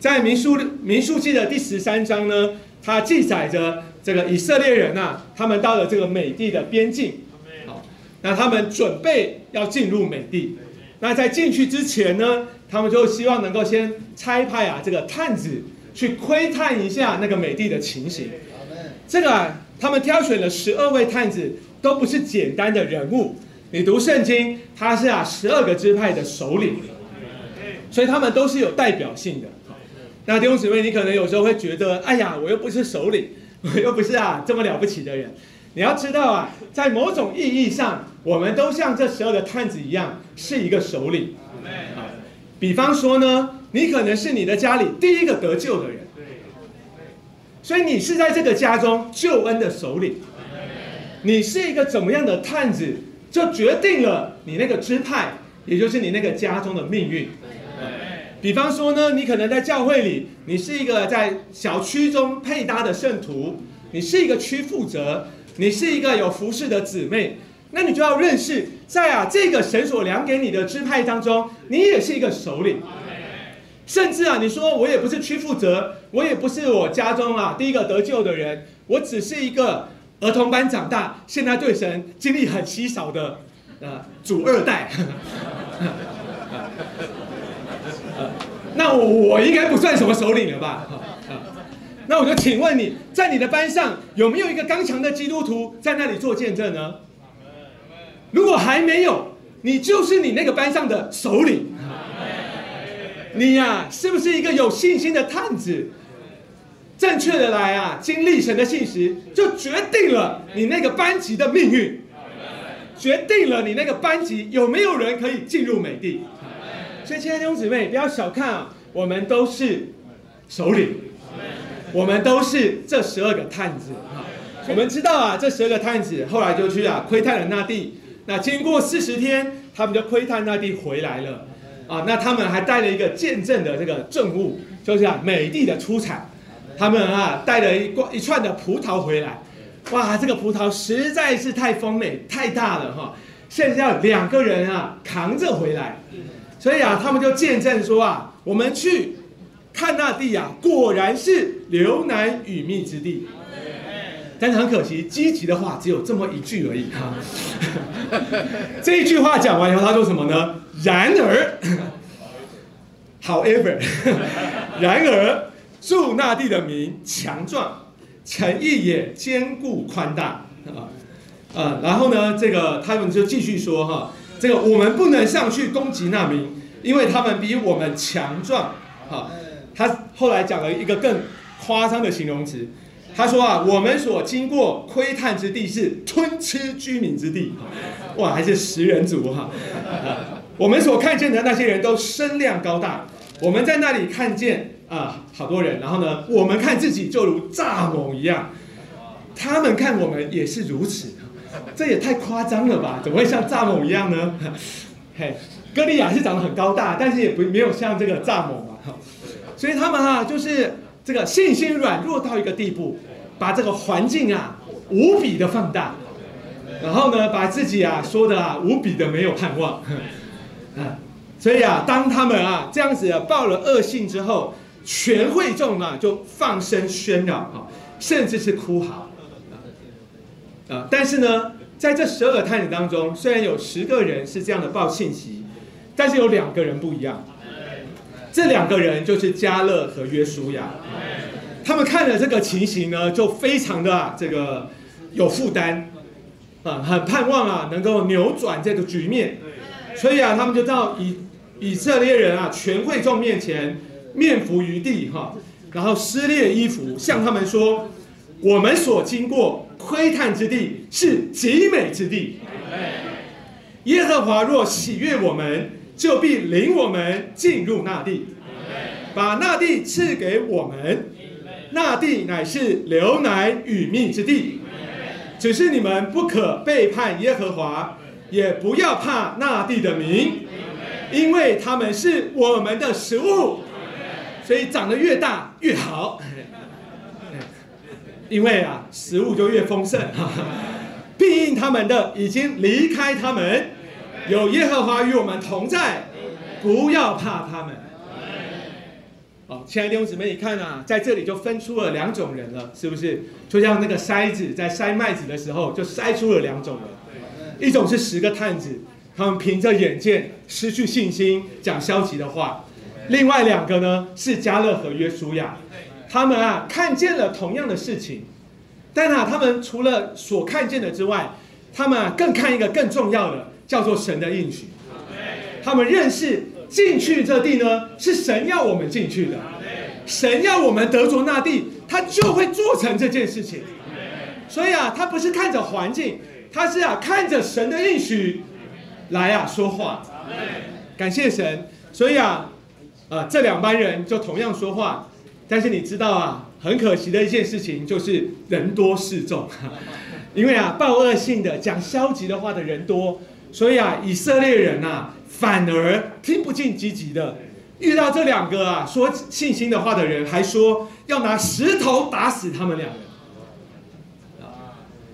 在民数民数记的第十三章呢，它记载着这个以色列人呐、他们到了这个美地的边境，好，那他们准备要进入美地。那在进去之前呢，他们就希望能够先差派啊这个探子去窥探一下那个美地的情形。这个啊，他们挑选了十二位探子，都不是简单的人物。你读圣经，他是啊十二个支派的首领，所以他们都是有代表性的。那弟兄姊妹，你可能有时候会觉得，哎呀，我又不是首领，我又不是啊这么了不起的人。你要知道啊，在某种意义上，我们都像这十二个探子一样，是一个首领。比方说呢，你可能是你的家里第一个得救的人，所以你是在这个家中救恩的首领。你是一个怎么样的探子，就决定了你那个支派，也就是你那个家中的命运。比方说呢，你可能在教会里，你是一个在小区中配搭的圣徒，你是一个区负责，你是一个有服侍的姊妹，那你就要认识，在啊这个神所量给你的支派当中，你也是一个首领。甚至啊，你说我也不是区负责，我也不是我家中啊第一个得救的人，我只是一个儿童班长大，现在对神经历很稀少的呃主二代。那我应该不算什么首领了吧？那我就请问你在你的班上有没有一个刚强的基督徒在那里做见证呢？如果还没有，你就是你那个班上的首领。你呀、是不是一个有信心的探子？正确的来啊，经历神的信实，就决定了你那个班级的命运，决定了你那个班级有没有人可以进入美地。所以，亲爱的弟兄姊妹，不要小看啊，我们都是首领，我们都是这十二个探子啊。我们知道啊，这十二个探子后来就去啊窥探了那地。那经过四十天，他们就窥探那地回来了啊。那他们还带了一个见证的这个证物，就是啊美地的出产。他们啊带了一罐一串的葡萄回来，哇，这个葡萄实在是太丰美、太大了哈，甚至要两个人啊扛着回来。所以啊，他们就见证说啊，我们去看那地啊，果然是流奶与蜜之地。但是很可惜，积极的话只有这么一句而已哈。这一句话讲完以后，他说什么呢？然而，however，然而住那地的民强壮，诚意也坚固宽大啊啊。然后呢，这个他们就继续说哈。这个我们不能上去攻击那民，因为他们比我们强壮。哈，他后来讲了一个更夸张的形容词，他说啊，我们所经过窥探之地是吞吃居民之地，哇，还是食人族哈。我们所看见的那些人都身量高大，我们在那里看见啊好多人，然后呢，我们看自己就如蚱蜢一样，他们看我们也是如此。这也太夸张了吧？怎么会像蚱蜢一样呢？嘿，歌利亚是长得很高大，但是也不没有像这个蚱蜢嘛。哈，所以他们啊，就是这个信心软弱到一个地步，把这个环境啊无比的放大，然后呢，把自己啊说的啊无比的没有盼望。啊，所以啊，当他们啊这样子报了恶信之后，全会众啊就放声喧嚷啊，甚至是哭嚎。啊，但是呢，在这十二个探子当中，虽然有十个人是这样的报信息，但是有两个人不一样。这两个人就是加勒和约书亚。他们看了这个情形呢，就非常的、这个有负担，啊，很盼望啊能够扭转这个局面。所以啊，他们就到以以色列人啊全会众面前面伏于地哈，然后撕裂衣服，向他们说：我们所经过。窥探之地是极美之地。耶和华若喜悦我们，就必领我们进入那地，把那地赐给我们。那地乃是流奶与蜜之地。只是你们不可背叛耶和华，也不要怕那地的名，因为他们是我们的食物，所以长得越大越好。因为啊，食物就越丰盛。哈，必应他们的已经离开他们，有耶和华与我们同在，不要怕他们。哦，亲爱的弟兄姊妹，你看啊，在这里就分出了两种人了，是不是？就像那个筛子在筛麦子的时候，就筛出了两种人，一种是十个探子，他们凭着眼见失去信心，讲消极的话；另外两个呢，是加勒和约书亚，他们啊看见了同样的事情，但啊，他们除了所看见的之外，他们啊更看一个更重要的，叫做神的应许。他们认识。进去这地呢，是神要我们进去的。神要我们得着那地，他就会做成这件事情。所以啊，他不是看着环境，他是啊看着神的应许来啊说话。感谢神。所以啊，啊这两班人就同样说话，但是你知道啊，很可惜的一件事情就是人多势众，因为啊报恶性的讲消极的话的人多，所以啊以色列人呐。反而听不进积极的，遇到这两个啊说信心的话的人，还说要拿石头打死他们两人。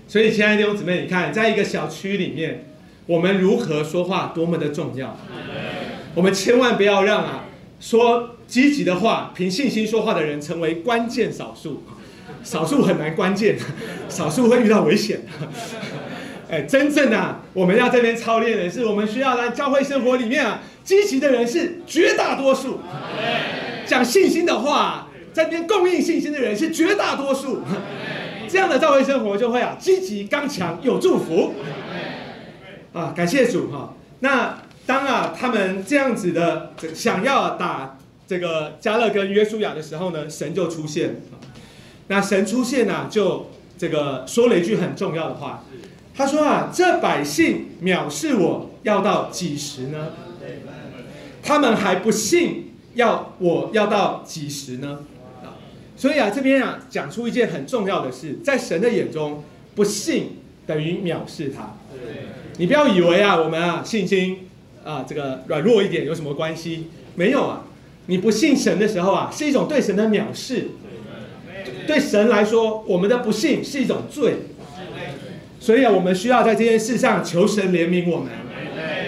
所以亲爱的弟兄姊妹，你看，在一个小区里面，我们如何说话多么的重要。我们千万不要让啊说积极的话、凭信心说话的人成为关键少数，少数很难关键，少数会遇到危险。哎，真正啊我们要这边操练的是，我们需要在教会生活里面啊，积极的人是绝大多数，讲信心的话，在这边供应信心的人是绝大多数，这样的教会生活就会啊积极刚强有祝福，啊，感谢主哈。那当啊他们这样子的想要打这个加勒跟约书亚的时候呢，神就出现，那神出现呢，就这个说了一句很重要的话。他说啊，这百姓藐视我要到几时呢？他们还不信，要我要到几时呢？啊，所以啊，这边啊讲出一件很重要的事，在神的眼中，不信等于藐视他。你不要以为啊，我们啊信心啊这个软弱一点有什么关系？没有啊，你不信神的时候啊，是一种对神的藐视。对神来说，我们的不信是一种罪。所以啊，我们需要在这件事上求神怜悯我们。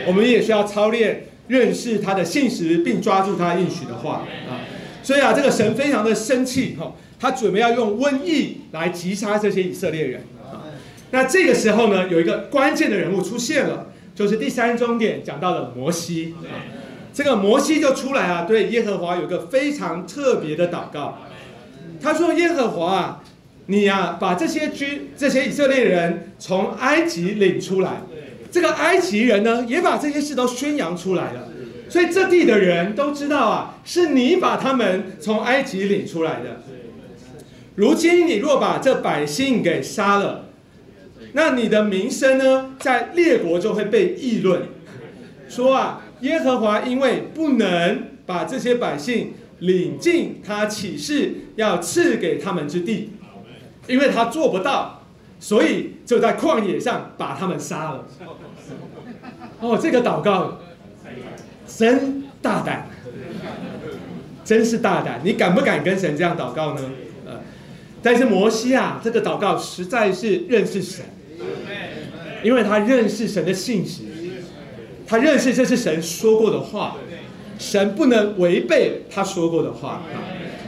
我们也需要操练认识他的信实，并抓住他应许的话啊。所以啊，这个神非常的生气哈，他准备要用瘟疫来击杀这些以色列人啊。那这个时候呢，有一个关键的人物出现了，就是第三终点讲到了摩西啊。这个摩西就出来啊，对耶和华有一个非常特别的祷告。他说：“耶和华啊。”你呀，把这些军、这些以色列人从埃及领出来，这个埃及人呢，也把这些事都宣扬出来了，所以这地的人都知道啊，是你把他们从埃及领出来的。如今你若把这百姓给杀了，那你的名声呢，在列国就会被议论，说啊，耶和华因为不能把这些百姓领进他启示要赐给他们之地。因为他做不到，所以就在旷野上把他们杀了。哦，这个祷告真大胆，真是大胆！你敢不敢跟神这样祷告呢？呃，但是摩西啊，这个祷告实在是认识神，因为他认识神的信实，他认识这是神说过的话，神不能违背他说过的话。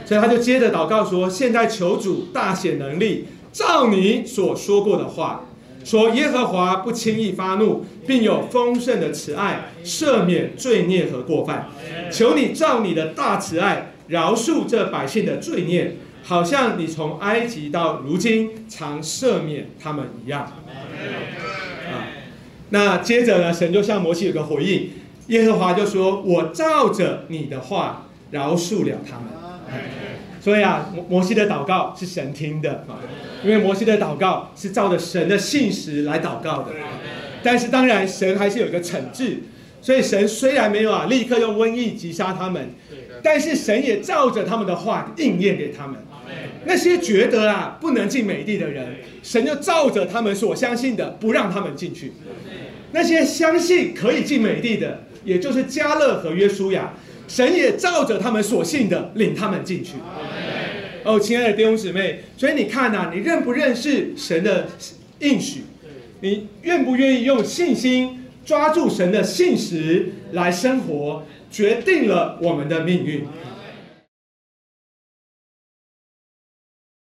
所以他就接着祷告说：“现在求主大显能力，照你所说过的话，说耶和华不轻易发怒，并有丰盛的慈爱，赦免罪孽和过犯。求你照你的大慈爱，饶恕这百姓的罪孽，好像你从埃及到如今常赦免他们一样。”啊，那接着呢，神就向摩西有个回应，耶和华就说：“我照着你的话，饶恕了他们。”所以啊，摩摩西的祷告是神听的啊，因为摩西的祷告是照着神的信实来祷告的。但是当然，神还是有一个惩治，所以神虽然没有啊立刻用瘟疫击杀他们，但是神也照着他们的话应验给他们。那些觉得啊不能进美地的人，神就照着他们所相信的不让他们进去。那些相信可以进美地的，也就是加勒和约书亚。神也照着他们所信的领他们进去。哦，亲爱的弟兄姊妹，所以你看呐，你认不认识神的应许？你愿不愿意用信心抓住神的信实来生活，决定了我们的命运。